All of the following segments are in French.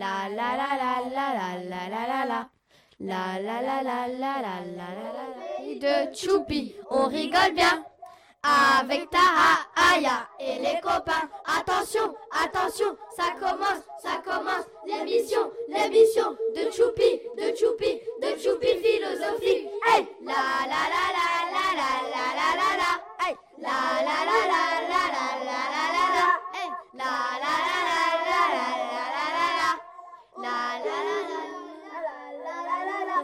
La la la la la la la la la la. La la la la la la la la la. De Choupi, on rigole bien. Avec Taha, Aya et les copains. Attention, attention, ça commence, ça commence. L'émission, l'émission de Choupi, de Choupi, de Choupi philosophie. Hey, la la la la la la la la la la. Hey, la la la la la la la la la. Hey, la la la La la la la la la la la la.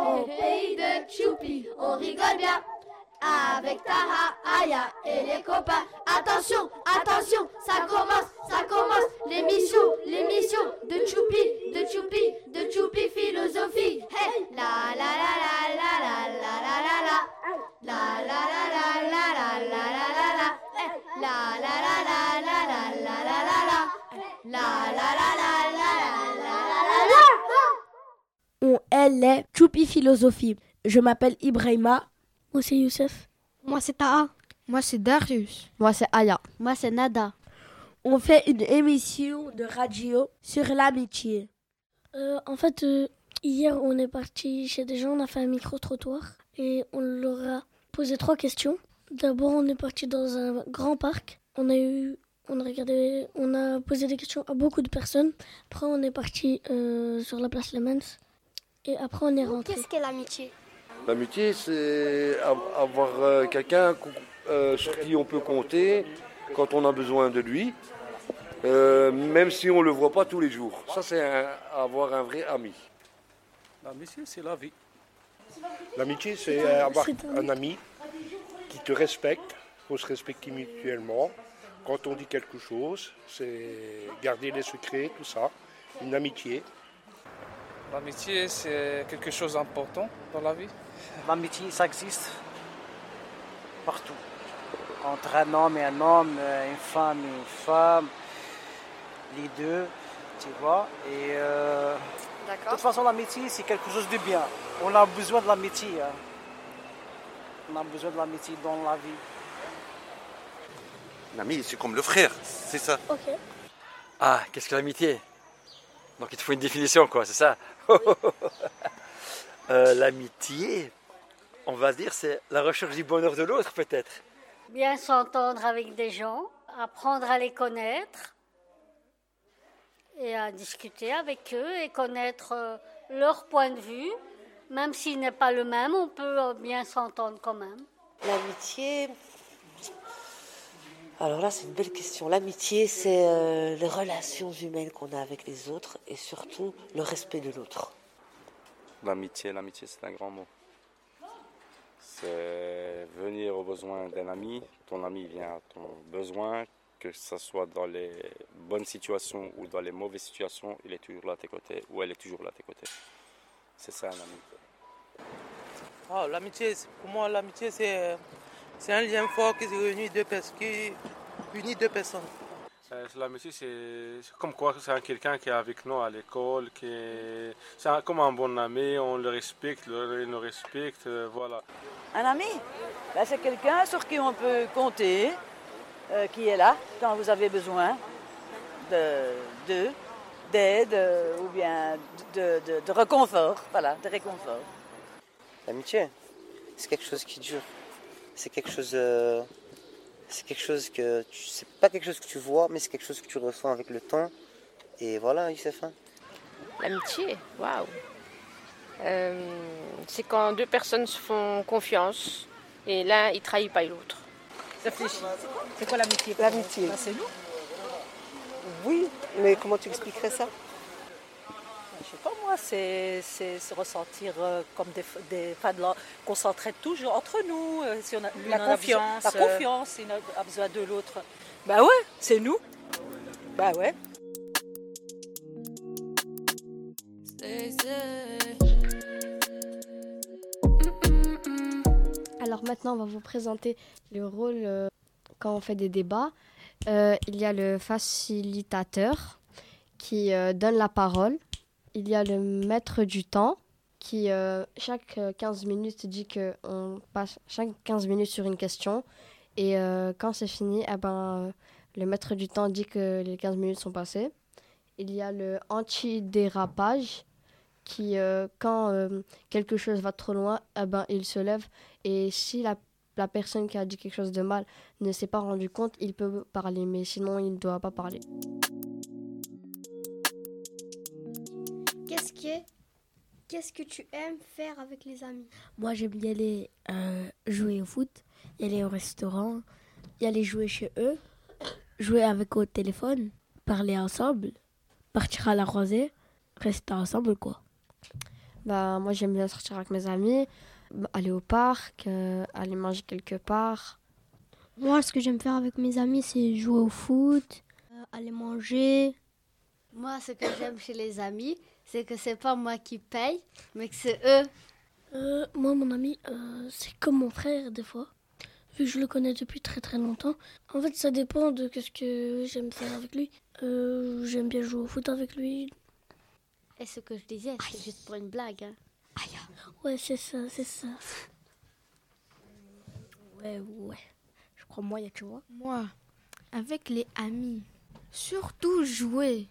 Au pays de Choupi, on rigole bien. Avec Taha, Aya et les copains. Attention, attention, ça commence, ça commence. L'émission, l'émission de Choupi, de Choupi, de Choupi philosophie. Hey, la la la la la la la la la la. La la la la la la la la la la la la la la la la la. La la la la la la la la la. On, elle est Choupi Philosophie. Je m'appelle Ibrahima. Moi, c'est Youssef. Moi, c'est Taha. Moi, c'est Darius. Moi, c'est Aya. Moi, c'est Nada. On fait une émission de radio sur l'amitié. Euh, en fait, euh, hier, on est parti chez des gens, on a fait un micro-trottoir et on leur a posé trois questions. D'abord, on est parti dans un grand parc. On a eu, on a regardé, on a posé des questions à beaucoup de personnes. Après, on est parti euh, sur la place Lemens et après, on est rentré. Qu'est-ce qu'est l'amitié L'amitié, c'est avoir euh, quelqu'un euh, sur qui on peut compter quand on a besoin de lui, euh, même si on ne le voit pas tous les jours. Ça, c'est avoir un vrai ami. L'amitié, c'est la vie. L'amitié, c'est avoir un ami qui te respecte. Il faut se respecter mutuellement. Quand on dit quelque chose, c'est garder les secrets, tout ça. Une amitié. L'amitié, c'est quelque chose d'important dans la vie. L'amitié, ça existe partout. Entre un homme et un homme, une femme et une femme, les deux, tu vois. Et euh, de toute façon, l'amitié, c'est quelque chose de bien. On a besoin de l'amitié. Hein. On a besoin de l'amitié dans la vie. L'ami, c'est comme le frère, c'est ça. Ok. Ah, qu'est-ce que l'amitié? Donc il te faut une définition, quoi, c'est ça? euh, L'amitié, on va dire, c'est la recherche du bonheur de l'autre, peut-être. Bien s'entendre avec des gens, apprendre à les connaître et à discuter avec eux et connaître euh, leur point de vue. Même s'il n'est pas le même, on peut bien s'entendre quand même. L'amitié, alors là, c'est une belle question. L'amitié, c'est euh, les relations humaines qu'on a avec les autres et surtout le respect de l'autre. L'amitié, l'amitié, c'est un grand mot. C'est venir aux besoins d'un ami. Ton ami vient à ton besoin, que ce soit dans les bonnes situations ou dans les mauvaises situations, il est toujours là à tes côtés ou elle est toujours là à tes côtés. C'est ça un ami. Oh, l'amitié, pour moi, l'amitié, c'est c'est un lien fort qui réunit deux, qui unit deux personnes. L'amitié, c'est comme quoi c'est quelqu'un qui est avec nous à l'école, qui c'est comme un bon ami, on le respecte, il nous respecte, euh, voilà. Un ami, ben, c'est quelqu'un sur qui on peut compter, euh, qui est là quand vous avez besoin de d'aide euh, ou bien de, de, de, réconfort, voilà, de réconfort. L'amitié, c'est quelque chose qui dure c'est quelque chose euh, c'est quelque chose que tu c'est pas quelque chose que tu vois mais c'est quelque chose que tu ressens avec le temps. Et voilà Youssef hein. l'amitié waouh. Euh, c'est quand deux personnes se font confiance et l'un il trahit pas l'autre. Réfléchis. C'est quoi l'amitié l'amitié. bah, c'est nous. Oui mais comment tu expliquerais ça? Je sais pas c'est se ressentir euh, comme des, des qu'on s'entraide toujours entre nous. Euh, si on a, la confiance. la confiance, si on a besoin de l'autre. Bah ouais, c'est nous. Bah ouais. Alors maintenant, on va vous présenter le rôle euh, quand on fait des débats. Euh, il y a le facilitateur qui euh, donne la parole il y a le maître du temps qui, euh, chaque 15 minutes, dit qu'on passe chaque 15 minutes sur une question. Et euh, quand c'est fini, eh ben, le maître du temps dit que les 15 minutes sont passées. il y a le anti-dérapage qui, euh, quand euh, quelque chose va trop loin, eh ben, il se lève. Et si la, la personne qui a dit quelque chose de mal ne s'est pas rendu compte, il peut parler, mais sinon, il ne doit pas parler. Qu'est-ce que, qu'est-ce que tu aimes faire avec les amis? Moi, j'aime y aller euh, jouer au foot, y aller au restaurant, y aller jouer chez eux, jouer avec eux au téléphone, parler ensemble, partir à la rosée, rester ensemble, quoi. Bah, moi, j'aime bien sortir avec mes amis, bah, aller au parc, euh, aller manger quelque part. Moi, ce que j'aime faire avec mes amis, c'est jouer au foot, euh, aller manger. Moi, ce que j'aime chez les amis, c'est que c'est pas moi qui paye, mais que c'est eux. Euh, moi, mon ami, euh, c'est comme mon frère, des fois. Vu que je le connais depuis très très longtemps. En fait, ça dépend de ce que j'aime faire avec lui. Euh, j'aime bien jouer au foot avec lui. Et ce que je disais, c'est juste pour une blague. hein. Ouais, c'est ça, c'est ça. Ouais, ouais. Je crois moyen, tu vois. Moi, avec les amis, surtout jouer.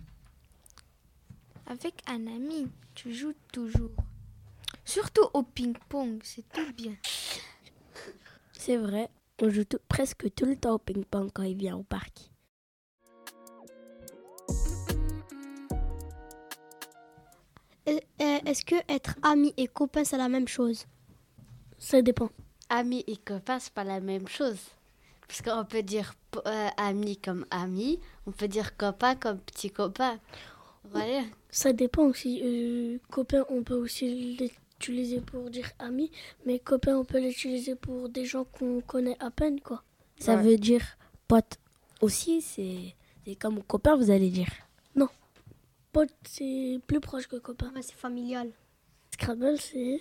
Avec un ami, tu joues toujours. Surtout au ping-pong, c'est tout bien. C'est vrai, on joue tout- presque tout le temps au ping-pong quand il vient au parc. Et- euh, Est-ce que être ami et copain, c'est la même chose? Ça dépend. Ami et copain, c'est pas la même chose. Parce qu'on peut dire euh, ami comme ami, on peut dire copain comme petit copain. Voyez Ça dépend aussi. Euh, copain, on peut aussi l'utiliser pour dire ami, mais copain, on peut l'utiliser pour des gens qu'on connaît à peine, quoi. Ça Ouais. veut dire pote aussi, c'est comme copain, vous allez dire. Non. Pote, c'est plus proche que copain. c'est familial. Scrabble, c'est.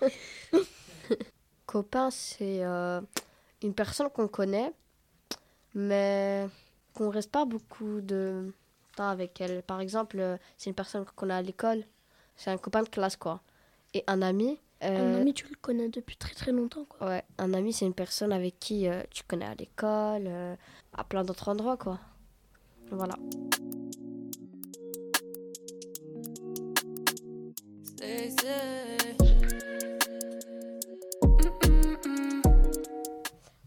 Copain, c'est euh, une personne qu'on connaît, mais qu'on reste pas beaucoup de temps avec elle. Par exemple, euh, c'est une personne qu'on a à l'école, c'est un copain de classe, quoi. Et un ami. Un euh, ami, tu le connais depuis très très longtemps, quoi. Ouais, un ami, c'est une personne avec qui euh, tu connais à l'école, euh, à plein d'autres endroits, quoi. Voilà.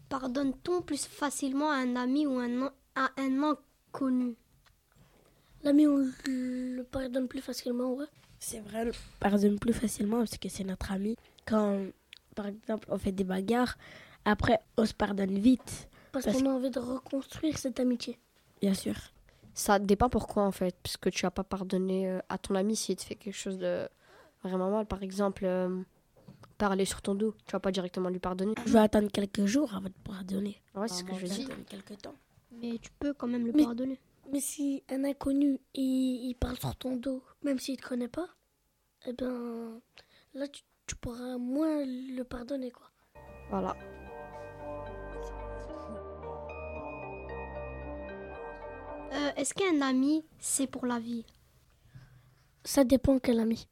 Pardonne-t-on plus facilement à un ami ou un, à un inconnu? L'ami, on le pardonne plus facilement, ouais. C'est vrai, on le pardonne plus facilement parce que c'est notre ami. Quand, par exemple, on fait des bagarres, après, on se pardonne vite. Parce, Parce qu'on a envie de reconstruire cette amitié. Bien sûr. Ça dépend pourquoi, en fait. Parce que tu as pas pardonné euh, à ton ami s'il te fait quelque chose de vraiment mal. Par exemple, euh, parler sur ton dos. Tu vas pas directement lui pardonner. Je vais attendre quelques jours avant de pardonner. Ouais, c'est ce que je veux dire. Attendre quelques temps. Mais tu peux quand même le Mais- pardonner. Mais si un inconnu, il, il parle sur ton dos, même s'il te connaît pas, eh ben là, tu, tu pourras moins le pardonner, quoi. Voilà. Euh, Est-ce qu'un ami, c'est pour la vie? Ça dépend quel ami.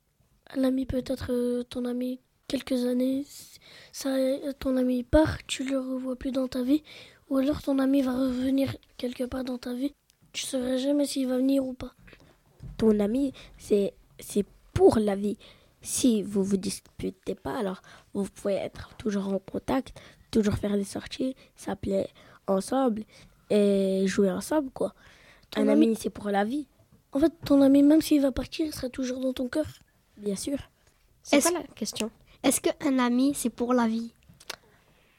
Un ami peut être euh, ton ami quelques années, ça, ton ami part, tu le revois plus dans ta vie, ou alors ton ami va revenir quelque part dans ta vie, tu sauras jamais s'il va venir ou pas. Ton ami, c'est c'est pour la vie. Si vous vous disputez pas, alors vous pouvez être toujours en contact, toujours faire des sorties, s'appeler ensemble et jouer ensemble, quoi. Ton Un ami- ami, c'est pour la vie. En fait, ton ami, même s'il va partir, il sera toujours dans ton cœur. Bien sûr. C'est Est-ce- quoi la question? Est-ce qu'un ami, c'est pour la vie?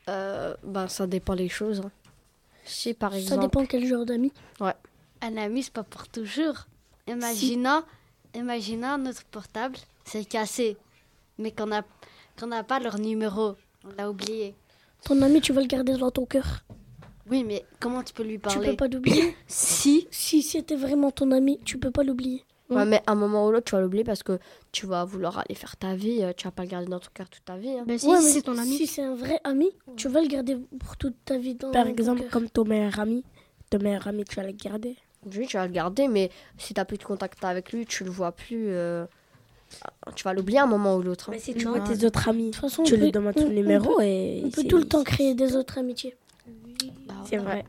Euh, ben, ça dépend des choses. hein. Si, par Ça exemple... dépend quel genre d'ami. Ouais. Un ami, c'est pas pour toujours. Imaginons, imaginons notre portable, c'est cassé, mais qu'on n'a qu'on n'a pas leur numéro. On l'a oublié. Ton ami, tu vas le garder dans ton cœur. Oui, mais comment tu peux lui Tu parler? peux pas l'oublier? Si. Si c'était vraiment ton ami, tu peux pas l'oublier. Ouais, mais à un moment ou l'autre, tu vas l'oublier parce que tu vas vouloir aller faire ta vie. euh, Tu vas pas le garder dans ton cœur toute ta vie. hein. Ben si, Ouais, si mais c'est ton ami. Si c'est un vrai ami, tu vas le garder pour toute ta vie dans Par exemple, cœur. comme ton meilleur ami. Ton meilleur ami, tu vas le garder. Oui, tu vas le garder, mais si t'as plus de contact avec lui, tu le vois plus. euh, Tu vas l'oublier à un moment ou l'autre. hein. Mais si tu Non. vois tes autres amis, De toute façon, tu lui peut- demandes on- son on numéro peut- et... On peut tout le temps créer des autres amitiés. C'est vrai.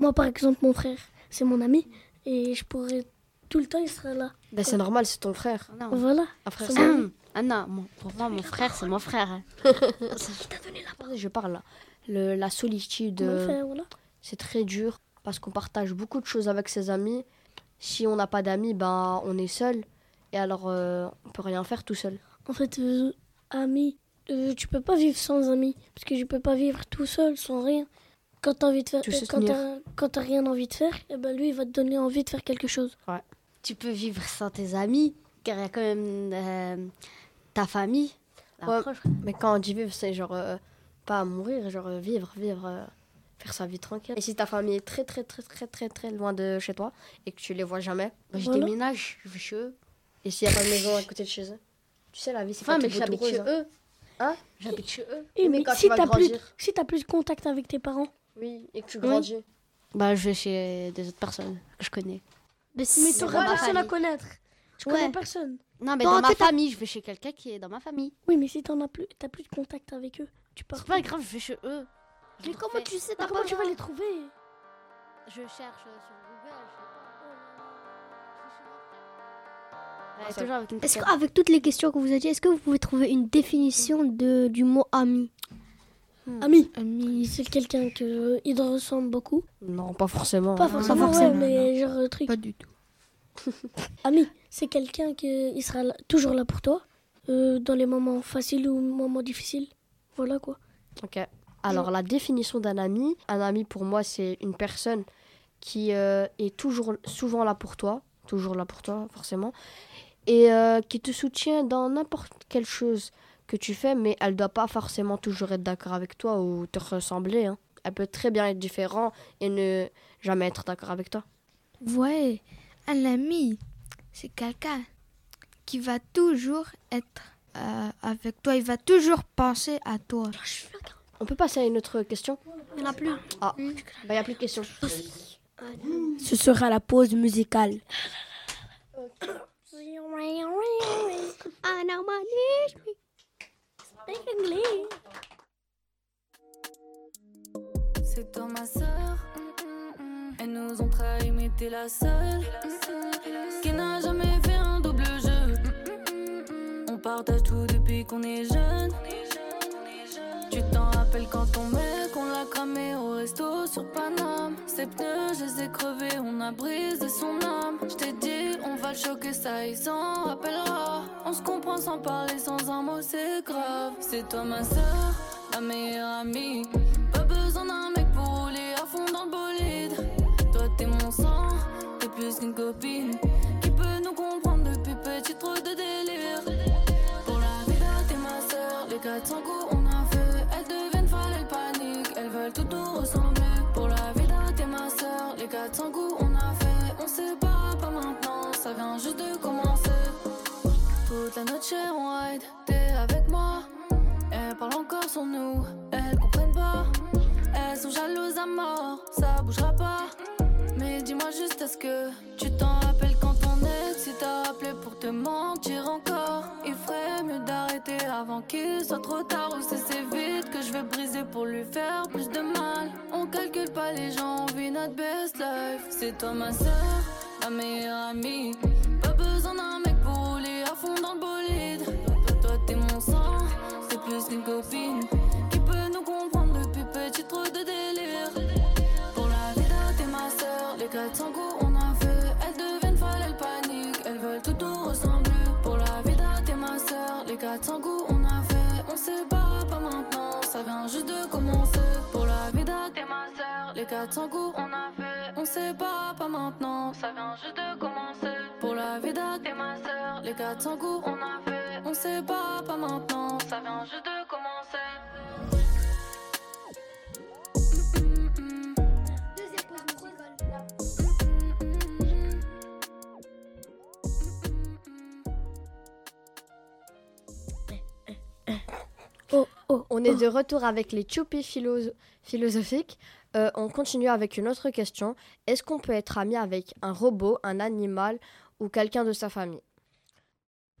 Moi, par exemple, mon frère, c'est mon ami. Et je pourrais tout le temps, il sera là. Ben, c'est normal, c'est ton frère. Non. Voilà. Un frère, C'est. Ah non, mon- pour moi, mon frère, c'est mon frère. hein. Je parle là. Le- la solitude, euh, voilà. c'est très dur parce qu'on partage beaucoup de choses avec ses amis. Si on n'a pas d'amis, ben on est seul. Et alors, euh, on peut rien faire tout seul. En fait, euh, amis, euh, tu peux pas vivre sans amis. Parce que tu peux pas vivre tout seul, sans rien. Quand t'as envie de faire, euh, quand t'as, rien envie de faire, eh ben lui, il va te donner envie de faire quelque chose. Ouais. Tu peux vivre sans tes amis, car il y a quand même euh, ta famille. Ouais, mais quand on dit vivre, c'est genre euh, pas mourir, genre vivre, vivre, faire sa vie tranquille. Et si ta famille est très très très très très très loin de chez toi et que tu les vois jamais, Bah, je voilà. déménage, je vais chez eux. Et s'il n'y a pas de maison à côté de chez eux Tu sais, la vie, c'est pas mais tout beau, j'habite tout chez rose, hein. eux. Hein? J'habite chez eux. Et mais mais quand si tu vas plus, si t'as plus de contact avec tes parents, Oui, et que tu Oui. grandis. Bah, je vais chez des autres personnes que je connais. mais c'est t'auras dans personne à connaître. Je Ouais. connais personne. Non, mais Tant dans ma famille, je vais chez quelqu'un qui est dans ma famille. Oui, mais si t'en as plus, t'as plus de contact avec eux, tu pars. C'est pas grave, je vais chez eux. Mais comment tu sais, T'as comment pas tu vas les trouver Je cherche euh, sur Google, je sais pas. Ouais, ça- toujours avec une Est-ce qu'avec toutes les questions que vous avez est-ce que vous pouvez trouver une définition de, du mot ami Ami. C'est quelqu'un que il te ressemble beaucoup. Non, pas forcément. Pas forcément, ouais, mais genre euh, truc. Pas du tout. Ami, c'est quelqu'un qui il sera là- toujours là pour toi, euh, dans les moments faciles ou moments difficiles. Voilà quoi. Ok. Alors, la définition d'un ami, un ami pour moi, c'est une personne qui euh, est toujours, souvent là pour toi, toujours là pour toi, forcément, et euh, qui te soutient dans n'importe quelle chose que tu fais, mais elle doit pas forcément toujours être d'accord avec toi ou te ressembler. hein. Elle peut très bien être différente et ne jamais être d'accord avec toi. Ouais, un ami, c'est quelqu'un qui va toujours être euh, avec toi. Il va toujours penser à toi. On peut passer à une autre question Il n'y en a plus. Ah, il n'y a plus de questions. Ce sera la pause musicale. C'est toi ma sœur. Elles nous ont trahis, mais t'es la seule. Qui n'a jamais fait un double jeu. On partage tout depuis qu'on est jeune. Quand ton mec, on l'a cramé au resto sur Paname. Ses pneus, je les ai crevés, on a brisé son âme. Je t'ai dit, on va le choquer, ça il s'en rappellera. On se comprend sans parler, sans un mot, c'est grave. C'est toi ma sœur, ma meilleure amie. Pas besoin d'un mec pour rouler à fond dans le bolide. Toi t'es mon sang, t'es plus qu'une copine. Sœur, les 400 coups on a fait. On sait pas, pas maintenant, ça vient juste de commencer. Toute la noche on ride, t'es avec moi. Elles parlent encore sur nous, elles comprennent pas. Elles sont jalouses à mort, ça bougera pas. Mais dis-moi juste, est-ce que tu t'en rappelles? Ex il t'a appelé pour te mentir encore Il ferait mieux d'arrêter avant qu'il soit trop tard ou c'est c'est vite que je vais briser pour lui faire plus de mal. On calcule pas les gens, on vit notre best life. C'est toi ma soeur, ma meilleure amie. Pas besoin d'un mec pour rouler à fond dans le bolide. Toi, t'es mon sang, c'est plus qu'une copine. Qui peut nous comprendre depuis petit, trop de délire. Pour la vida, t'es ma sœur. Les 400 coups, On sait pas, pas maintenant. Ça vient juste de commencer. Pour la vida, t'es ma sœur. Les 400 coups, on a fait. On sait pas, pas maintenant. Ça vient juste de commencer. Pour la vida, t'es ma sœur. Les 400 coups, on a fait. On sait pas, pas maintenant. Ça vient juste de commencer. On est de retour avec les Choupi philo- philosophiques. Euh, on continue avec une autre question. Est-ce qu'on peut être ami avec un robot, un animal ou quelqu'un de sa famille?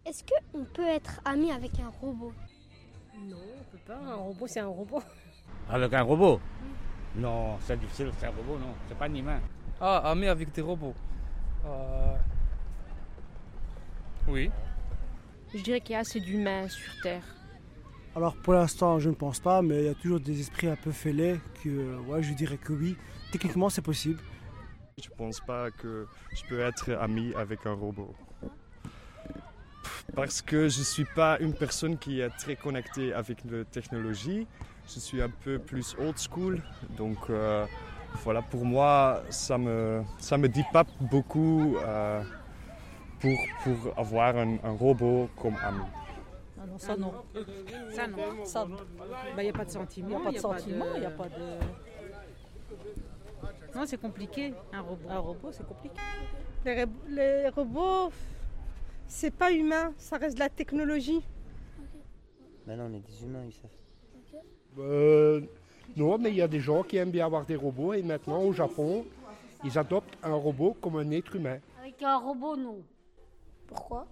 Est-ce qu'on peut être ami avec un robot? Non, on peut pas. Un robot, c'est un robot. Avec un robot? Non, c'est difficile, c'est un robot, non, c'est pas un humain. Ah, ami avec des robots. Euh, Oui. Je dirais qu'il y a assez d'humains sur Terre. Alors pour l'instant, je ne pense pas, mais il y a toujours des esprits un peu fêlés que, euh, ouais, je dirais que oui. Techniquement, c'est possible. Je pense pas que je peux être ami avec un robot. Parce que je suis pas une personne qui est très connectée avec la technologie. Je suis un peu plus old school. Donc euh, voilà, pour moi, ça me, ça me dit pas beaucoup euh, pour, pour avoir un, un robot comme ami. Non, ça non. Ça non. Ça non. Il n'y a pas de sentiment. Il n'y a pas de sentiment, il n'y a pas de... Non, c'est compliqué, un robot. Un robot, c'est compliqué. Les, re- les robots, c'est pas humain, ça reste de la technologie. Maintenant, on est des humains, Youssef. Euh, non, mais il y a des gens qui aiment bien avoir des robots et maintenant au Japon, ils adoptent un robot comme un être humain. Avec un robot, non. Pourquoi?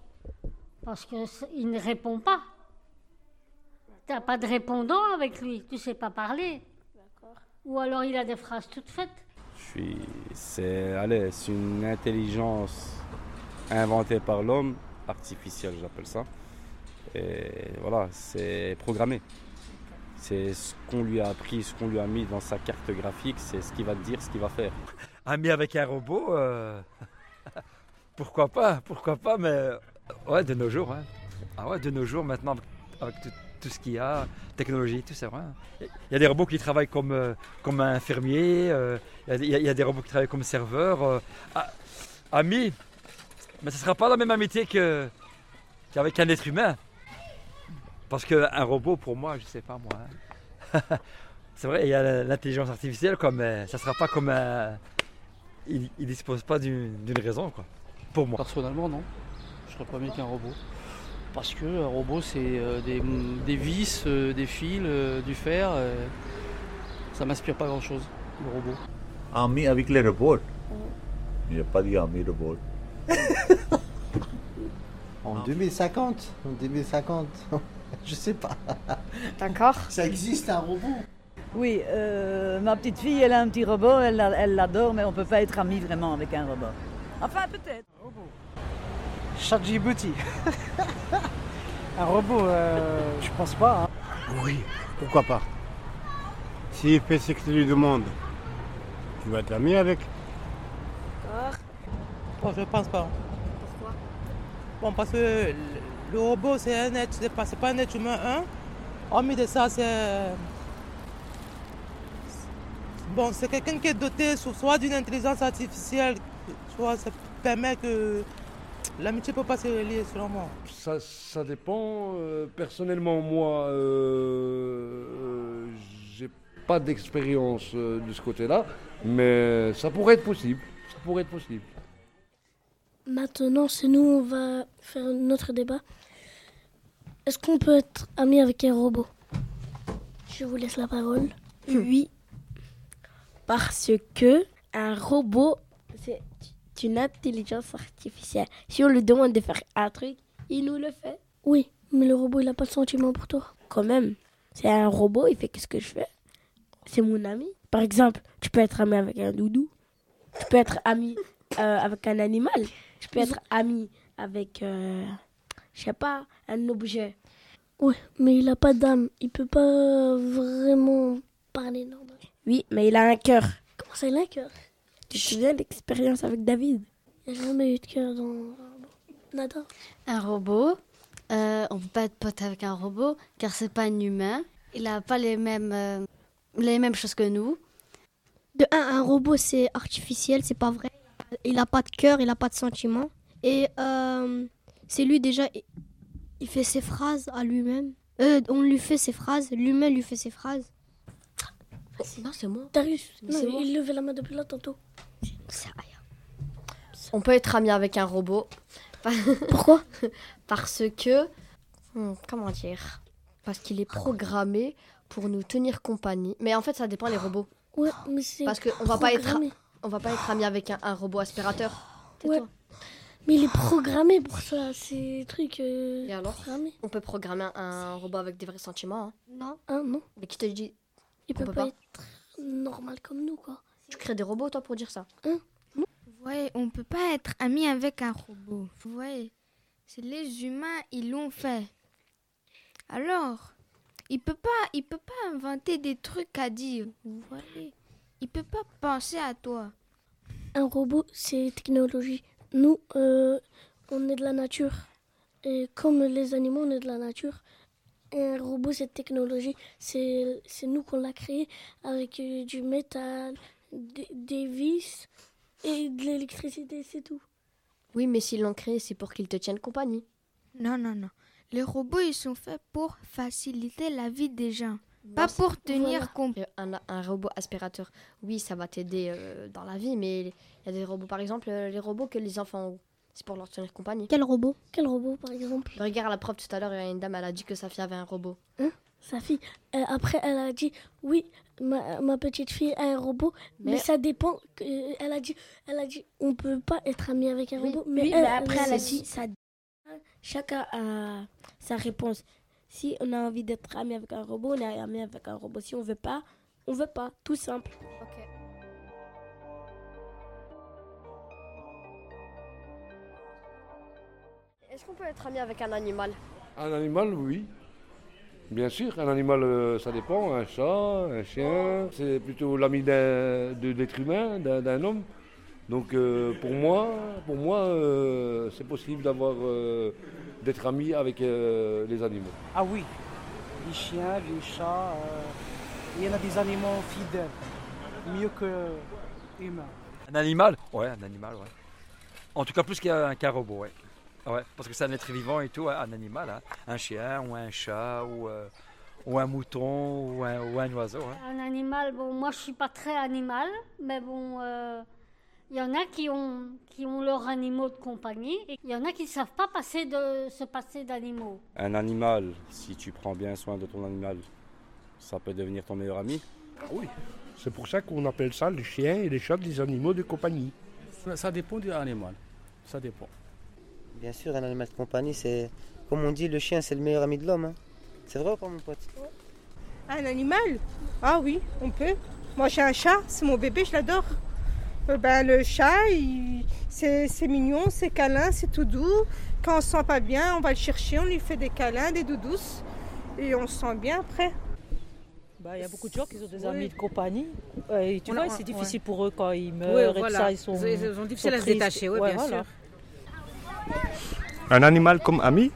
Parce qu'il ne répond pas. Tu n'as pas de répondant avec lui, tu sais pas parler. Ou alors il a des phrases toutes faites. Je suis, c'est, allez, c'est une intelligence inventée par l'homme, artificielle j'appelle ça. Et voilà, c'est programmé. C'est ce qu'on lui a appris, ce qu'on lui a mis dans sa carte graphique, c'est ce qu'il va te dire, ce qu'il va faire. Ami avec un robot, euh, pourquoi pas, pourquoi pas, mais ouais, de nos jours. hein. Ah ouais, de nos jours maintenant, avec tout, tout ce qu'il y a, technologie, tout vrai. Il y a des robots qui travaillent comme, euh, comme infirmiers, euh, il y a des- robots qui travaillent comme serveurs. euh. Ah, amis, mais ce ne sera pas la même amitié qu'avec un être humain. Parce qu'un robot, pour moi, je sais pas moi. hein. c'est vrai, il y a l'intelligence artificielle, quoi, mais ça ne sera pas comme un. Il ne dispose pas d'une raison, quoi. Pour moi. Personnellement, non. Je serais pas mieux qu'un robot. Parce que un robot, c'est euh, des, des vis, euh, des fils, euh, du fer. ça m'inspire pas grand chose, le robot. Ami avec les robots. Il n'y a pas dit ami robot. En 2050 En 2050 Je sais pas. D'accord. Ça existe un robot Oui, euh, ma petite fille, elle a un petit robot, elle l'a- elle l'adore, mais on peut pas être amis vraiment avec un robot. Enfin, peut-être. ChatGPT. un robot, euh, je pense pas. hein. Oui, pourquoi pas S'il fait ce que tu lui demandes, tu vas être ami avec. Bon, je pense pas. Pourquoi? Bon, parce que le- robot, c'est un être, c'est pas, c'est pas un être humain, hein. Hormis de ça, c'est. Bon, c'est quelqu'un qui est doté so- soit d'une intelligence artificielle, soit ça permet que l'amitié peut pas se relier, selon moi. Ça, ça dépend. euh, personnellement, moi, euh, euh, j'ai pas d'expérience de ce côté-là, mais ça pourrait être possible. Ça pourrait être possible. Maintenant, c'est nous, on va faire notre débat. Est-ce qu'on peut être ami avec un robot? Je vous laisse la parole. Oui. Parce que un robot, une intelligence artificielle. Si on lui demande de faire un truc, il nous le fait. Oui, mais le robot, il n'a pas de sentiment pour toi. Quand même, c'est un robot, il fait qu'est-ce que je fais. C'est mon ami. Par exemple, tu peux être ami avec un doudou. Tu peux être ami euh, avec un animal. Tu peux être ami avec, euh, je sais pas, un objet. Ouais, mais il n'a pas d'âme. Il peut pas vraiment parler normal. Oui, mais il a un cœur. Comment ça, il a un cœur? Tu te souviens de l'expérience avec David Il n'y a jamais eu de cœur dans un robot. Nada. Un robot, euh, on peut pas être pote avec un robot car c'est pas un humain. Il n'a pas les mêmes, euh, les mêmes choses que nous. De un, un robot c'est artificiel, c'est pas vrai. Il n'a pas de cœur, il n'a pas de sentiments. Et euh, c'est lui déjà, il- fait ses phrases à lui-même. Euh, on lui fait ses phrases, lui-même lui fait ses phrases. Non, c'est moi. Darius, non, moi. il levait la main depuis là tantôt. Rien. On peut être ami avec un robot. Pourquoi Parce que. hmm, comment dire Parce qu'il est programmé pour nous tenir compagnie. Mais en fait, ça dépend les robots. Ouais, mais c'est. Parce qu'on va pas être. On va pas être ami avec un, un robot aspirateur. Ouais. Mais il est programmé pour ça, ces trucs. euh, Et alors programmés. On peut programmer un, robot avec des vrais sentiments. hein. Non. Ah non. Mais qui te dit Il on peut peut pas pas être normal comme nous, quoi. Tu crées des robots, toi, pour dire ça Ouais, on peut pas être ami avec un robot. Ouais. C'est les humains, ils l'ont fait. Alors, il peut pas, il peut pas inventer des trucs à dire. Vous voyez, il peut pas penser à toi. Un robot, c'est technologie. Nous, euh, on est de la nature. Et comme les animaux, on est de la nature. Un robot, c'est technologie. C'est c'est nous qu'on l'a créé avec euh, du métal, des, des vis et de l'électricité, c'est tout. Oui, mais s'ils l'ont créé, c'est pour qu'ils te tiennent compagnie. Non, non, non. Les robots, ils sont faits pour faciliter la vie des gens. Pas pour tenir compte. Euh, Un, un robot aspirateur, oui, ça va t'aider euh, dans la vie, mais il y a des robots, par exemple, euh, les robots que les enfants ont. C'est pour leur tenir compagnie. Quel robot? Quel robot, par exemple? Regarde la prof tout à l'heure, il y a une dame, elle a dit que sa fille avait un robot. Hein? Sa fille. Euh, après, elle a dit oui, ma, ma petite fille a un robot, mais, Mais- ça dépend. que- euh, elle a dit, elle a dit, on peut pas être ami avec un Oui, robot. oui, Mais, mais après, elle a dit ça. Chacun a sa réponse. Si on a envie d'être ami avec un robot, on est ami avec un robot. Si on veut pas, on veut pas. Tout simple. Est-ce qu'on peut être ami avec un animal? Un animal, oui. Bien sûr, un animal, euh, ça dépend. Un chat, un chien, c'est plutôt l'ami d'un- de l'être humain, d'un d'un homme. Donc euh, pour moi, pour moi, euh, c'est possible d'avoir, euh, d'être ami avec euh, les animaux. Ah oui, les chiens, les chats, euh, il y en a des animaux fidèles, mieux que humains. Un animal? Ouais, un animal, ouais. En tout cas, plus qu'un qu'un robot, ouais. Ouais, parce que c'est un être vivant et tout, ouais, un animal, hein. un chien ou un chat ou, euh, ou un mouton ou un, ou un oiseau. hein. Un animal, bon, moi je suis pas très animal, mais bon, euh, il y en a qui ont, qui ont leurs animaux de compagnie et il y en a qui ne savent pas passer de, se passer d'animaux. Un animal, si tu prends bien soin de ton animal, ça peut devenir ton meilleur ami. oui, c'est pour ça qu'on appelle ça les chiens et les chats des animaux de compagnie. Ça, ça dépend du animal. Ça dépend. Bien sûr, un animal de compagnie, c'est. Comme on dit, le chien, c'est le meilleur ami de l'homme. hein. C'est vrai ou pas, mon pote? Un animal? Ah oui, on peut. Moi j'ai un chat, c'est mon bébé, je l'adore. Euh, ben, le chat, il- c'est c'est mignon, c'est câlin, c'est tout doux. Quand on se sent pas bien, on va le chercher, on lui fait des câlins, des doudous. Et on se sent bien après. Bah, Il y a beaucoup de gens qui ont des Oui. amis de compagnie. Et tu On vois, a- c'est ouais. difficile pour eux quand ils meurent. Ouais, et tout voilà. ça, ils sont, Ils- ils ont difficile à se détacher, ouais, bien sûr. Un animal comme ami?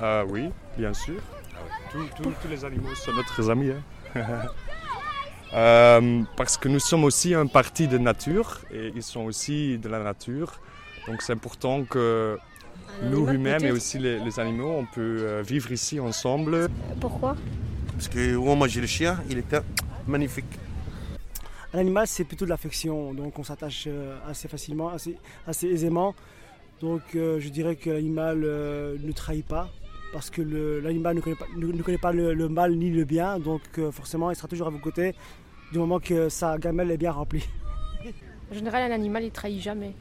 Ah Oui, bien sûr. Tous- tous- tous les animaux sont notre amis. hein. Euh, parce que nous sommes aussi un parti de nature et ils sont aussi de la nature. Donc c'est important que nous humains, mais peut-être. aussi les, les animaux, on peut euh, vivre ici ensemble. Pourquoi? Parce que oh, moi j'ai le chien, il était magnifique. Un animal, c'est plutôt de l'affection, donc on s'attache euh, assez facilement, assez, assez aisément. Donc euh, je dirais que l'animal euh, ne trahit pas, parce que l'animal ne connaît pas, ne, ne connaît pas le, le mal ni le bien, donc euh, forcément il sera toujours à vos côtés du moment que sa gamelle est bien remplie. En général, un animal, il trahit jamais.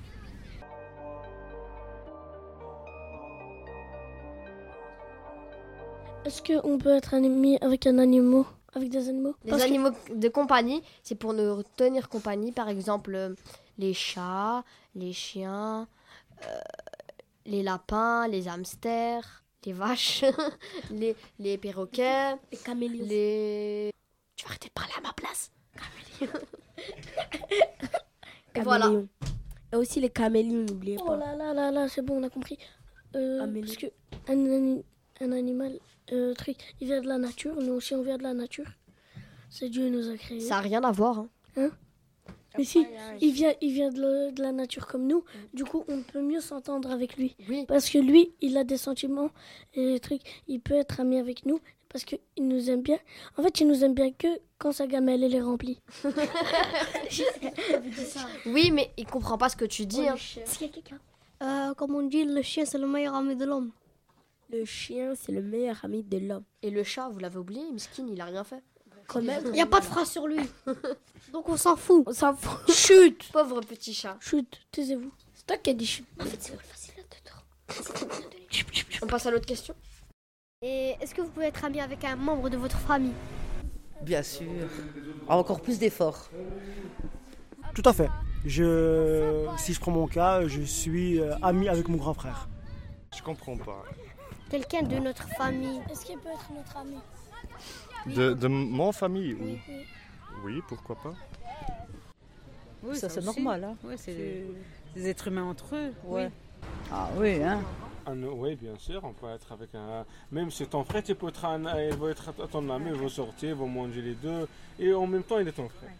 Est-ce qu'on peut être ami avec un animal Avec des animaux? Les Parce que- animaux de compagnie, c'est pour nous tenir compagnie. Par exemple, les chats, les chiens, euh, les lapins, les hamsters, les vaches, les, les perroquets, les. Tu vas arrêter de parler à ma place. Camélions. Et voilà. Caméléon. Et aussi les camélions, n'oubliez Oh pas. là là là là, c'est bon, on a compris. Euh, parce que un, ani- un animal, euh, truc, il vient de la nature, nous aussi on vient de la nature. C'est Dieu qui nous a créés. Ça n'a rien à voir. hein. Hein? Mais si, il vient, il vient de, la- de la nature comme nous, du coup on peut mieux s'entendre avec lui. Parce que lui, il a des sentiments et des trucs, il peut être ami avec nous parce qu'il nous aime bien. En fait, il nous aime bien que quand sa gamelle elle est remplie. Oui, mais il comprend pas ce que tu dis. hein. S'il y a quelqu'un. Euh, comme on dit, le chien, c'est le meilleur ami de l'homme. Le chien, c'est le meilleur ami de l'homme. Et le chat, vous l'avez oublié, Miskin, il a rien fait. Quand même. Il n'y a pas de phrase sur lui. Donc on s'en fout. On s'en fout. Chut Pauvre petit chat. Chut, taisez-vous. C'est toi qui as dit chut. En fait, c'est facile à On passe à l'autre question. Et est-ce que vous pouvez être ami avec un membre de votre famille? Bien sûr. Encore plus d'efforts. Tout à fait. Je, si je prends mon cas, je suis euh, ami avec mon grand frère. comprends pas. Quelqu'un de notre famille. Est-ce qu'il peut être notre ami? De, de mon famille Oui, oui. oui. Oui, pourquoi pas. Oui, ça, ça, c'est normal, hein. Ouais, c'est des, des êtres humains entre eux. Ouais. Oui. Ah oui, hein. oui, bien sûr, on peut être avec un. Même si ton frère, tu peux être un... il va être ton ami, ils vont sortir, ils vont manger les deux, et en même temps, il est ton frère.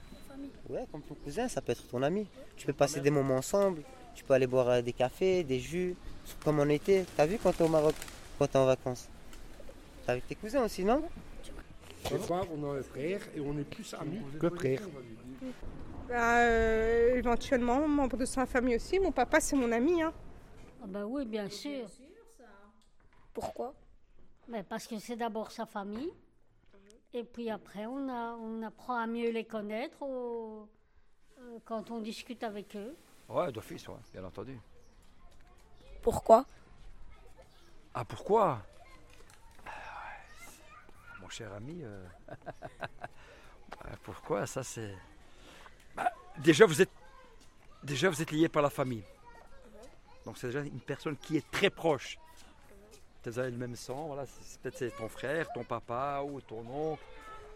Ouais, comme ton cousin, ça peut être ton ami. Tu peux passer des moments ensemble, tu peux aller boire euh, des cafés, des jus, comme en été. T'as vu quand t'es au Maroc, quand t'es en vacances? T'es avec tes cousins aussi, non? Des fois, on a un frère et on est plus amis que frères. Bah, euh, éventuellement, membre de sa famille aussi. Mon papa, c'est mon ami. Hein. Ah ben oui, bien sûr. Pourquoi? Ben parce que c'est d'abord sa famille. Et puis après, on, a, on apprend à mieux les connaître au- euh, quand on discute avec eux. Ouais, d'office, ouais, bien entendu. Pourquoi? Ah, pourquoi? Mon cher ami, euh, ah, pourquoi? Ça, c'est. Bah, déjà, vous êtes... déjà, vous êtes liés par la famille. Donc, c'est déjà une personne qui est très proche. Vous avez le même sang, voilà, peut-être c'est ton frère, ton papa ou ton oncle.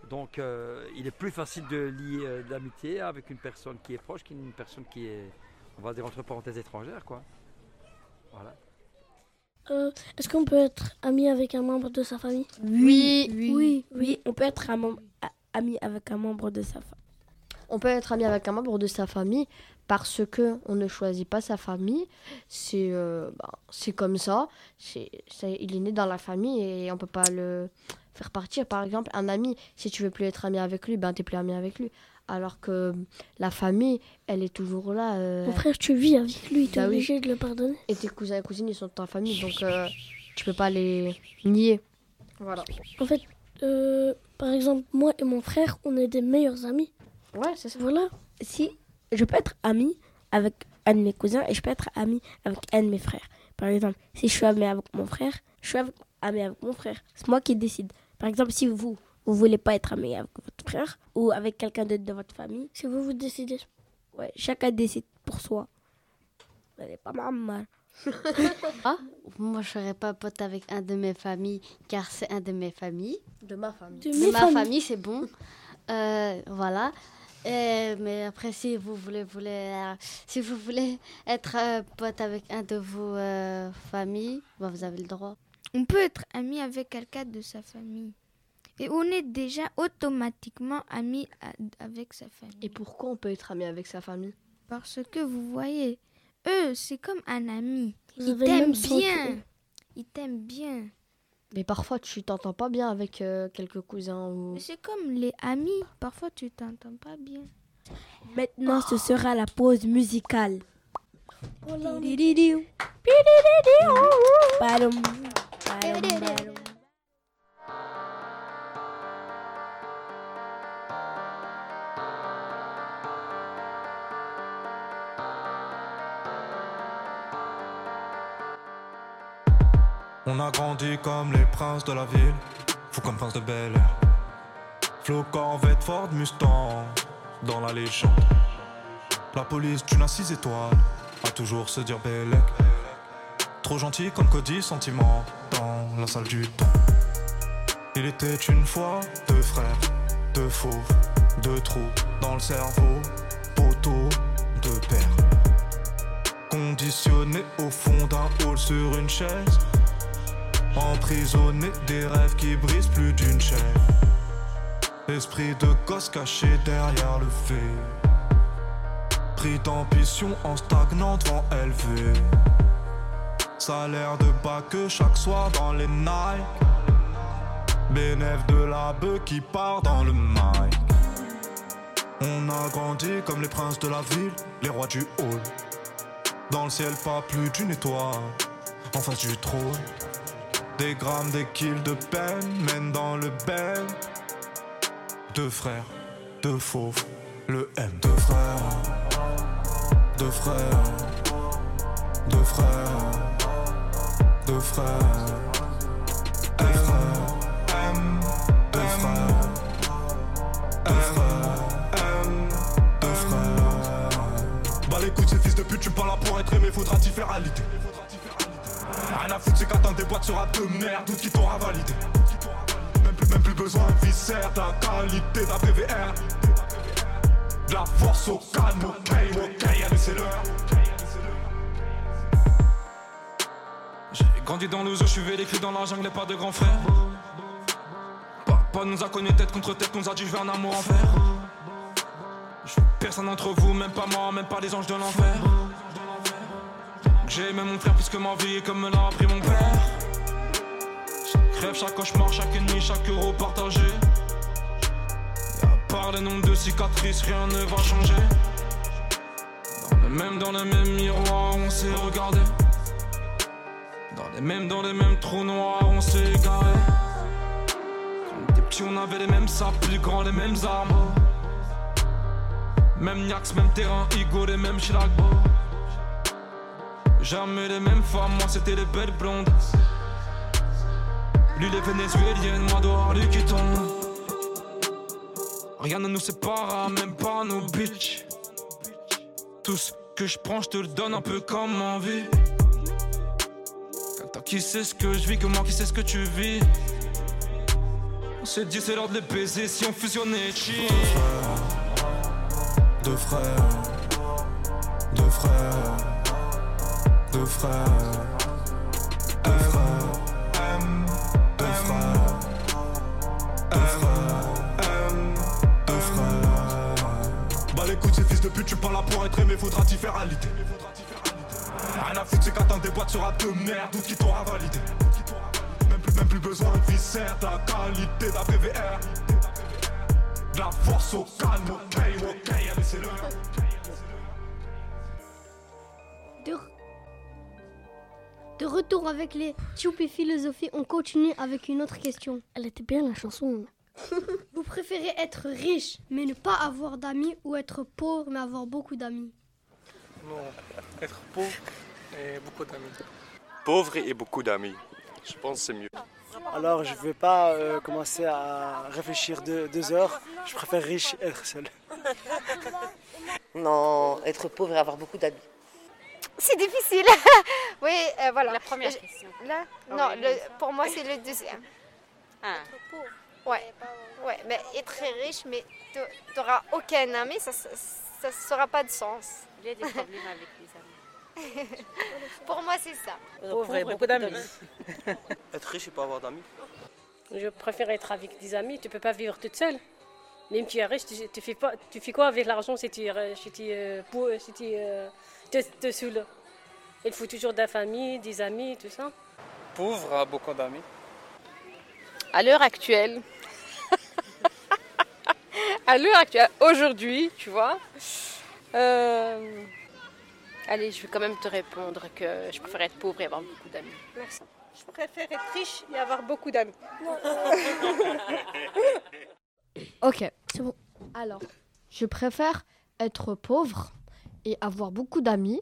Donc, euh, il est plus facile de lier euh, l'amitié avec une personne qui est proche qu'une personne qui est, on va dire entre parenthèses, étrangère, quoi. Voilà. Euh, Est-ce qu'on peut être ami avec un membre de sa famille? Oui, Oui. oui, oui, on peut être un ami avec un membre de sa famille. On peut être ami avec un membre de sa famille parce que on ne choisit pas sa famille. C'est euh, bah, c'est comme ça. C'est- il est né dans la famille et on peut pas le faire partir. Par exemple, un ami, si tu veux plus être ami avec lui, ben t'es plus ami avec lui. Alors que la famille, elle est toujours là. euh, Mon frère, tu vis avec lui, t'es Bah oui. obligé de le pardonner. Et tes cousins et cousines, ils sont de ta famille, donc euh, tu peux pas les nier. Voilà. En fait, euh, par exemple, moi et mon frère, on est des meilleurs amis. Ouais, c'est ça. Voilà. Si je peux être ami avec un de mes cousins et je peux être ami avec un de mes frères. Par exemple, si je suis ami avec mon frère, je suis ami avec mon frère. C'est moi qui décide. Par exemple, si vous, vous voulez pas être ami avec votre frère ou avec quelqu'un d'autre de votre famille. Si vous vous décidez. Ouais, chacun décide pour soi. Elle est pas mal. Ah, moi je serais pas pote avec un de mes familles car c'est un de mes familles. De ma famille. De De ma familles. famille, c'est bon. Euh, voilà. Mais après, si vous voulez, voulez, euh, si vous voulez être euh, pote avec un de vos euh, familles, bah, vous avez le droit. On peut être ami avec quelqu'un de sa famille. Et on est déjà automatiquement ami a- avec sa famille. Et pourquoi on peut être ami avec sa famille? Parce que vous voyez, eux, c'est comme un ami. Vous Ils t'aiment bien. Ils t'aiment bien. Mais parfois, tu t'entends pas bien avec euh, quelques cousins ou. Mais c'est comme les amis. Parfois, tu t'entends pas bien. Maintenant, ce sera la pause musicale. Voilà. On a grandi comme les princes de la ville, fou comme prince de Bel Air. Flo Ford Mustang, dans la légende. La police d'une à six étoiles, a toujours se dire Bellec. Trop gentil comme Cody, sentiment, dans la salle du temps. Il était une fois deux frères, deux fauves, deux trous dans le cerveau, poteau, deux pères. Conditionné au fond d'un hall sur une chaise. Emprisonné des rêves qui brisent plus d'une chaîne. Esprit de gosse caché derrière le fait. Pris d'ambition en stagnant devant élevé. Salaire de bas que chaque soir dans les Nike. Bénéf de la bœuf qui part dans le mic. On a grandi comme les princes de la ville, les rois du hall. Dans le ciel, pas plus d'une étoile. En face du trône. Des grammes, des kills de peine mènent dans le bel. Deux frères, deux fauves, le M. Deux frères, deux frères, deux frères, deux frères. Deux frères, M, deux frères, deux frères, M, deux frères. Bah les couilles, ces fils de pute, tu pas là pour être aimé, faudra t'y faire. Rien à foutre, c'est qu'attends des boîtes sur rap de merde, tout qui t'aura validé. Même plus, même plus besoin de viscère, de la qualité d'un PVR. De la force au calme, ok, ok, allez, c'est. J'ai grandi dans le zoo, je suis vécu dans la jungle, et pas de grand frère. Papa nous a connus tête contre tête, nous a dit je un amour en fer. Personne d'entre vous, même pas moi, même pas les anges de l'enfer. J'ai aimé mon frère plus que ma vie, comme me l'a appris mon père. Chaque rêve, chaque cauchemar, chaque nuit, chaque euro partagé. Et à part le nombre de cicatrices, rien ne va changer. Dans le même, dans le même miroir, on s'est regardé. Dans les mêmes, dans les mêmes trous noirs, on s'est égaré. Quand on était petits, on avait les mêmes sables, plus grands, les mêmes armes. Même Niax, même terrain, Igo, les mêmes Chilagbo. Jamais les mêmes femmes, moi c'était les belles blondes. Lui les vénézuéliennes, moi dehors lui qui tombe. Rien ne nous sépare, même pas nos bitches. Tout ce que je prends, je te le donne un peu comme envie. Toi qui sais ce que je vis, que moi qui sais ce que tu vis. On s'est dit c'est l'heure de les baiser si on fusionnait chill. Deux frères, deux frères, deux frères, deux frères. Bah ces fils de tu pas là pour être aimé, faudra t'y faire à l'idée. Rien à foutre, c'est qu'attends des boîtes sur rap de merde, tout qui t'aura validé. Même plus, même plus besoin de viscère, de la qualité d'un PVR. De la force au calme, ok, ok, allez, c'est l'heure. De retour avec les Tchoupi Philosophie, on continue avec une autre question. Elle était bien la chanson. Vous préférez être riche mais ne pas avoir d'amis ou être pauvre mais avoir beaucoup d'amis? Non, être pauvre et beaucoup d'amis. Pauvre et beaucoup d'amis. Je pense que c'est mieux. Alors je ne vais pas euh, commencer à réfléchir deux, deux heures. Je préfère riche et être seul. Non, être pauvre et avoir beaucoup d'amis. C'est difficile. oui, euh, voilà. La première Je- question. Là, Ah non, oui. le- pour moi c'est le deuxième. Ah. Ouais, ouais, mais être très riche, mais tu n'auras aucun ami, ça ne sera pas de sens. Il y a des problèmes avec les amis. pour moi, c'est ça. Pauvre et beaucoup d'amis. Être riche et pas avoir d'amis. Je préfère être avec des amis. Tu peux pas vivre toute seule. Même tu es riche, tu, tu fais pas, tu fais quoi avec l'argent si tu es riche, si tu euh, pour- si tu euh, te, te saoules Il faut toujours de la famille, des amis, tout ça. Pauvre a beaucoup d'amis. À l'heure actuelle, à l'heure actuelle, aujourd'hui, tu vois, euh, allez, je vais quand même te répondre que je préfère être pauvre et avoir beaucoup d'amis. Merci. Je préfère être riche et avoir beaucoup d'amis. Ok, c'est bon. Alors, je préfère être pauvre et avoir beaucoup d'amis.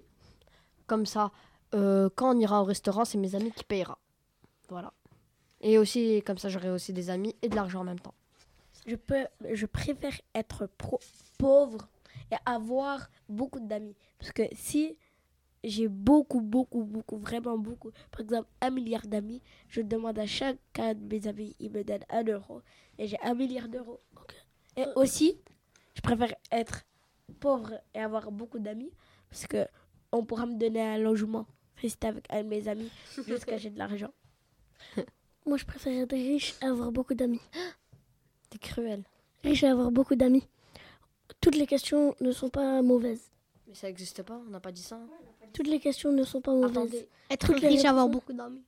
Comme ça, euh, quand on ira au restaurant, c'est mes amis qui payera. Voilà. Et aussi, comme ça, j'aurai aussi des amis et de l'argent en même temps. Je, peux, je préfère être pro- pauvre et avoir beaucoup d'amis. Parce que si j'ai beaucoup, beaucoup, beaucoup, vraiment beaucoup, par exemple un milliard d'amis, je demande à chacun de mes amis, il me donne un euro. Et j'ai un milliard d'euros. Et aussi, je préfère être pauvre et avoir beaucoup d'amis. Parce que on pourra me donner un logement, rester avec un de mes amis jusqu'à j'ai de l'argent. Moi, je préfère être riche et avoir beaucoup d'amis. T'es cruel. Riche et avoir beaucoup d'amis. Toutes les questions ne sont pas mauvaises. Mais ça n'existe pas, on n'a pas dit ça. hein. Toutes les questions ne sont pas mauvaises. Attendez. Être Toutes riche et avoir beaucoup d'amis.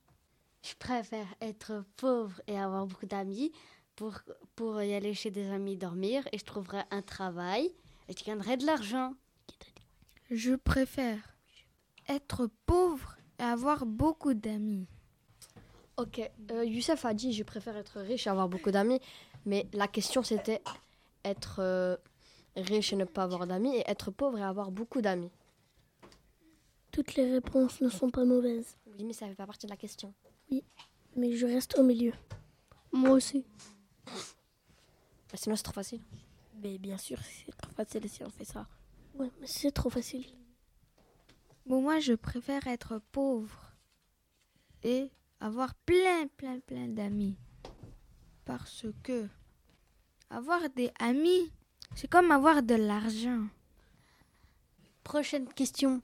Je préfère être pauvre et avoir beaucoup d'amis pour, pour y aller chez des amis dormir et je trouverai un travail et je gagnerai de l'argent. Je préfère être pauvre et avoir beaucoup d'amis. Ok, euh, Youssef a dit je préfère être riche et avoir beaucoup d'amis, mais la question c'était être euh, riche et ne pas avoir d'amis et être pauvre et avoir beaucoup d'amis. Toutes les réponses ne sont pas mauvaises. Oui, mais ça fait pas partie de la question. Oui, mais je reste au milieu. Moi aussi. Bah, sinon c'est trop facile. Mais bien sûr, c'est trop facile si on fait ça. Ouais, mais c'est trop facile. Bon, moi, je préfère être pauvre. et avoir plein, plein, plein d'amis. Parce que avoir des amis, c'est comme avoir de l'argent. Prochaine question.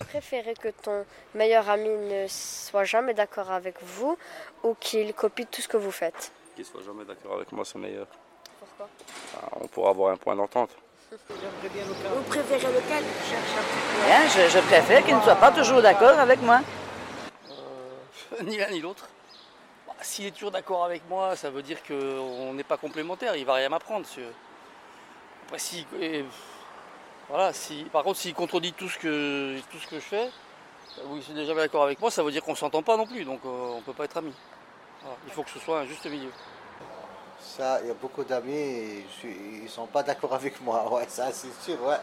Préférez que ton meilleur ami ne soit jamais d'accord avec vous ou qu'il copie tout ce que vous faites? Qu'il soit jamais d'accord avec moi, c'est meilleur. Ah, On pourra avoir un point d'entente. Vous préférez lequel? Hein, je, je préfère qu'il ne soit pas toujours d'accord avec moi. ni l'un ni l'autre. Bah, S'il est toujours d'accord avec moi, ça veut dire qu'on n'est pas complémentaires, il va rien m'apprendre. Après, si, et, voilà, si, par contre, s'il contredit tout ce que, tout ce que je fais, ou il n'est jamais d'accord avec moi, ça veut dire qu'on ne s'entend pas non plus, donc euh, on ne peut pas être amis. Voilà, il faut que ce soit un juste milieu. Ça, il y a beaucoup d'amis, ils ne sont pas d'accord avec moi. Ouais, ça, c'est sûr. Ouais.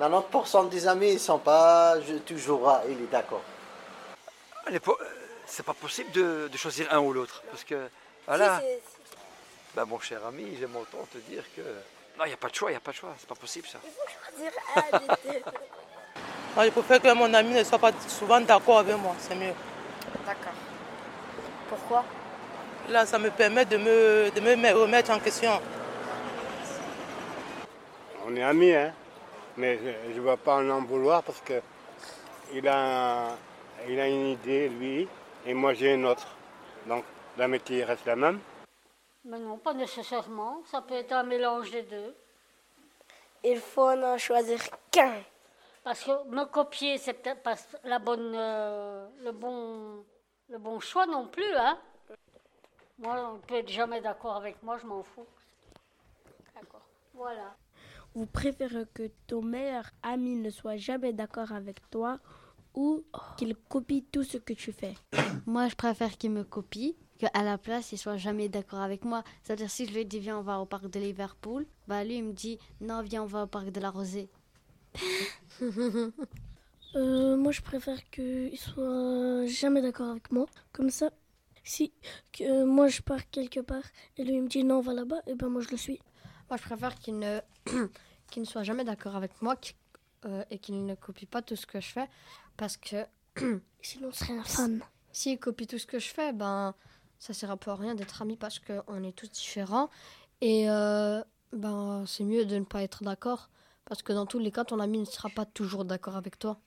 90% des amis, ils ne sont pas je- toujours ah, il est d'accord. Est pas- C'est pas possible de, de choisir un ou l'autre. Parce que, voilà. Ben, mon cher ami, j'aime autant te dire que. Non, il n'y a pas de choix, il n'y a pas de choix. C'est pas possible ça. Moi, je préfère que mon ami ne soit pas souvent d'accord avec moi, c'est mieux. D'accord. Pourquoi? Là, ça me permet de me, de me remettre en question. On est amis, hein. Mais je ne vais pas en en vouloir parce que il a, il a une idée, lui, et moi j'ai une autre. Donc l'amitié reste la même. Mais non, pas nécessairement. Ça peut être un mélange des deux. Il faut n'en choisir qu'un. Parce que me copier, c'est peut-être pas la bonne, euh, le, bon, le bon choix non plus. Hein? Moi, on peut être jamais d'accord avec moi, je m'en fous. D'accord. Voilà. Vous préférez que ton meilleur ami ne soit jamais d'accord avec toi ou qu'il copie tout ce que tu fais? Moi, je préfère qu'il me copie qu'à la place, il soit jamais d'accord avec moi. C'est-à-dire, si je lui dis, viens, on va au parc de Liverpool, bah lui, il me dit, non, viens, on va au parc de la Rosée. Euh, moi, je préfère qu'il soit jamais d'accord avec moi. Comme ça, si que, euh, moi je pars quelque part et lui il me dit non, on va là-bas, et ben moi je le suis. Moi, je préfère qu'il ne, qu'il ne soit jamais d'accord avec moi euh, et qu'il ne copie pas tout ce que je fais. Parce que. Sinon, ce serait un fan. S'il copie tout ce que je fais, ben, ça sert un peu à rien d'être amis parce qu'on est tous différents. Et euh, ben, c'est mieux de ne pas être d'accord. Parce que dans tous les cas, ton ami ne sera pas toujours d'accord avec toi.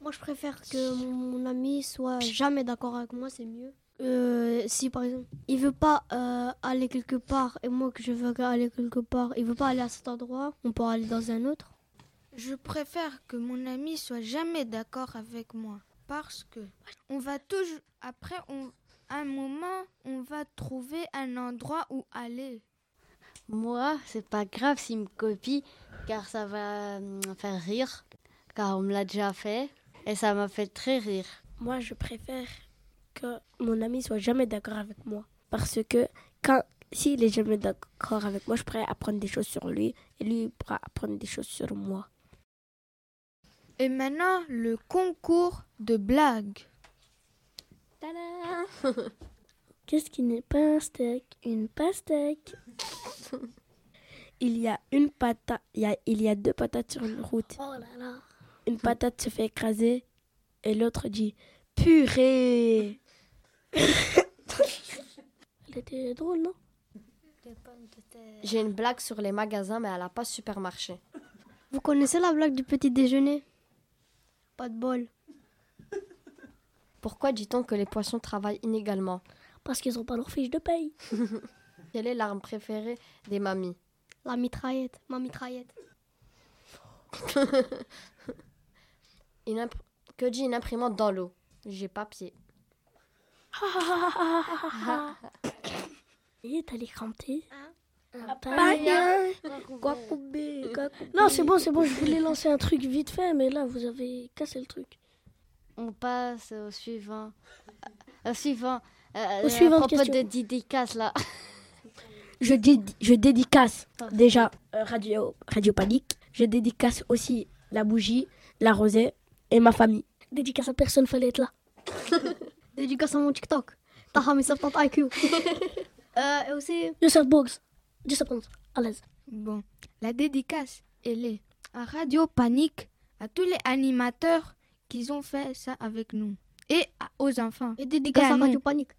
Moi, je préfère que mon ami soit jamais d'accord avec moi, c'est mieux. Euh, si par exemple, il veut pas euh, aller quelque part et moi que je veux aller quelque part, il veut pas aller à cet endroit, on peut aller dans un autre. Je préfère que mon ami soit jamais d'accord avec moi parce que on va toujours après on un moment on va trouver un endroit où aller. Moi, c'est pas grave s'il me copie, car ça va me faire rire, car on me l'a déjà fait, et ça m'a fait très rire. Moi, je préfère que mon ami soit jamais d'accord avec moi. Parce que quand s'il est jamais d'accord avec moi, je pourrais apprendre des choses sur lui et lui il pourra apprendre des choses sur moi. Et maintenant le concours de blagues. Qu'est-ce qui n'est pas un steak? Une pastèque. Il y a une patate, il y a, il y a deux patates sur une route. Oh là là. Une patate se fait écraser et l'autre dit purée. Elle était drôle, non? J'ai une blague sur les magasins, mais elle n'a pas supermarché. Vous connaissez la blague du petit déjeuner? Pas de bol. Pourquoi dit-on que les poissons travaillent inégalement? Parce qu'ils n'ont pas leur fiche de paye. Quelle est l'arme préférée des mamies? La mitraillette, ma mitraillette. Une Que dit une imprimante dans l'eau? J'ai papier. Et t'as les crampés Non, c'est bon, c'est bon, je voulais lancer un truc vite fait, mais là, vous avez cassé le truc. On passe au suivant. Euh, Au suivant. Euh, Au à suivant propos question. de dédicace, là. Je, dédi- je dédicace déjà euh, Radio, Radio Panique. Je dédicace aussi la bougie, la rosée et ma famille. Dédicace à personne, fallait être là. Dédicace à mon TikTok. Taha, mes 70 IQ. euh, et aussi. Box. Joseph Box. À l'aise. Bon, la dédicace, elle est à Radio Panique, à tous les animateurs qui ont fait ça avec nous. Et aux enfants. Et dédicace à. Radio Panique.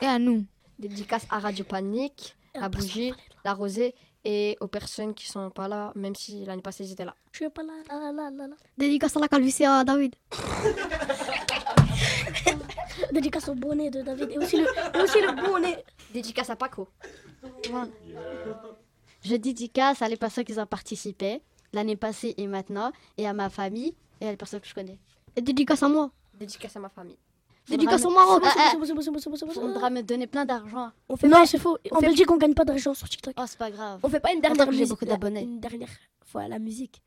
Et à nous. Dédicace à Radio Panique, la bougie, la rosée et aux personnes qui sont pas là, même si l'année passée ils étaient là. Je suis pas là, là, là, là, là. Dédicace à la calvitie à David. Dédicace au bonnet de David et aussi le, et aussi le bonnet. Dédicace à Paco. Je dédicace à les personnes qui ont participé l'année passée et maintenant, et à ma famille et à les personnes que je connais. Et dédicace à moi. Dédicace à ma famille. Dédicace au Maroc. Ah, ah, bon, c'est bon. Faudra me donner plein d'argent. On fait Non, c'est faux. On En fait- Belgique, on gagne pas d'argent sur TikTok. Oh, c'est pas grave. On fait pas une dernière j'ai beaucoup d'abonnés. Une dernière fois la musique.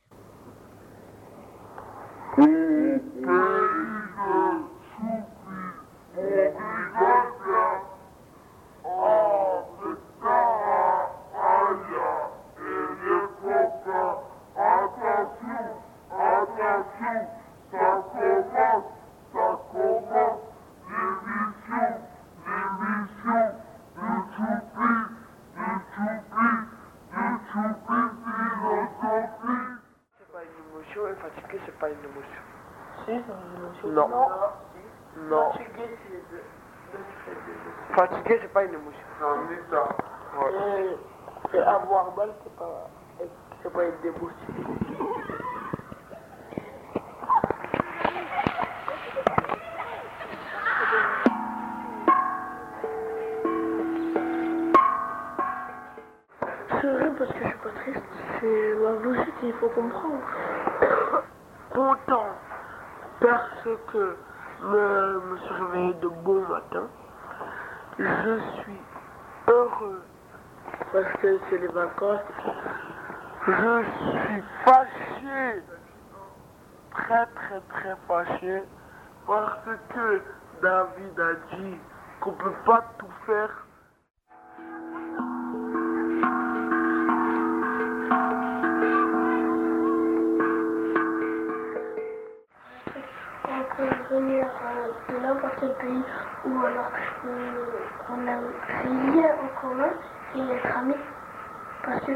C'est pas une émotion. Si, c'est une émotion. Non. Non. Fatigué, c'est Fatigué, c'est pas une émotion. C'est un état. Et, et avoir mal, c'est pas, c'est pas une émotion. C'est vrai parce que je suis pas triste, c'est la logique qu'il faut comprendre. Pourtant, parce que me, me suis réveillé de bon matin, je suis heureux parce que c'est les vacances. Je suis fâché, très très très fâché parce que David a dit qu'on peut pas tout faire ou alors euh, on a des liens en commun et être amis. Parce que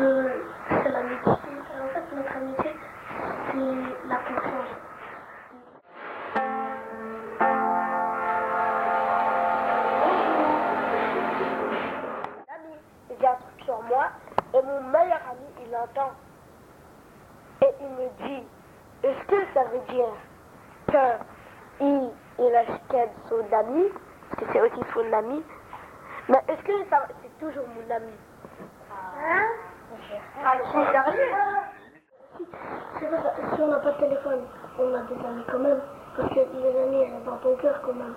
euh, c'est l'amitié. En fait, notre amitié, c'est la confiance. il dit un truc sur moi et mon meilleur ami il entend et il me dit est-ce que ça veut dire que il, il a ken son ami parce que c'est aussi son ami mais est-ce que ça c'est toujours mon ami? Hein? Ah, c'est sérieux C'est pas ça. Si on n'a pas de téléphone, on a des amis quand même. Parce que les amis, elles sont dans ton cœur quand même.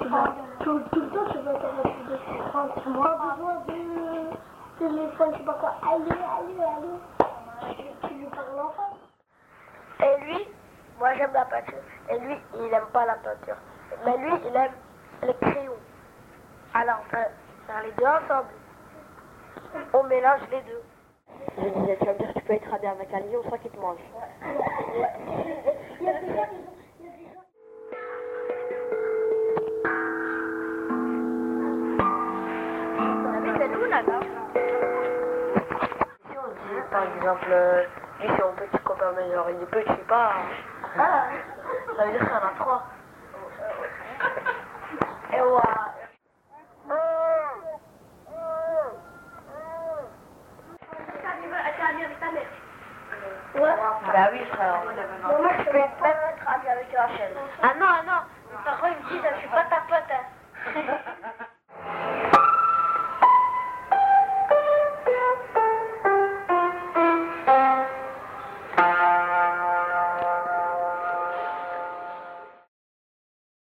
Tu vas, tout, tout le temps, tu vas t'arrêter de. Tu n'as besoin de téléphone, je sais pas quoi. Allez, allez, allez. Tu lui parles en face. Et lui, moi j'aime la peinture. Et lui, il aime pas la peinture. Mais lui, il aime les crayons. Alors, on peut faire les deux ensemble. On mélange les deux. Je disais, tu vas me dire, tu peux être ami avec un lion sans qu'il te mange. Si on dit, par exemple, euh, lui c'est mon petit copain, mais genre il est petit, pas. Ah, ça veut dire qu'il y en a trois. Iowa. Ouais. Bah oui, frère. Bon, moi, je vais pas être ami avec Rachel. Ah non, ah non. Par contre, il me dit, je suis pas ta pote. Hein.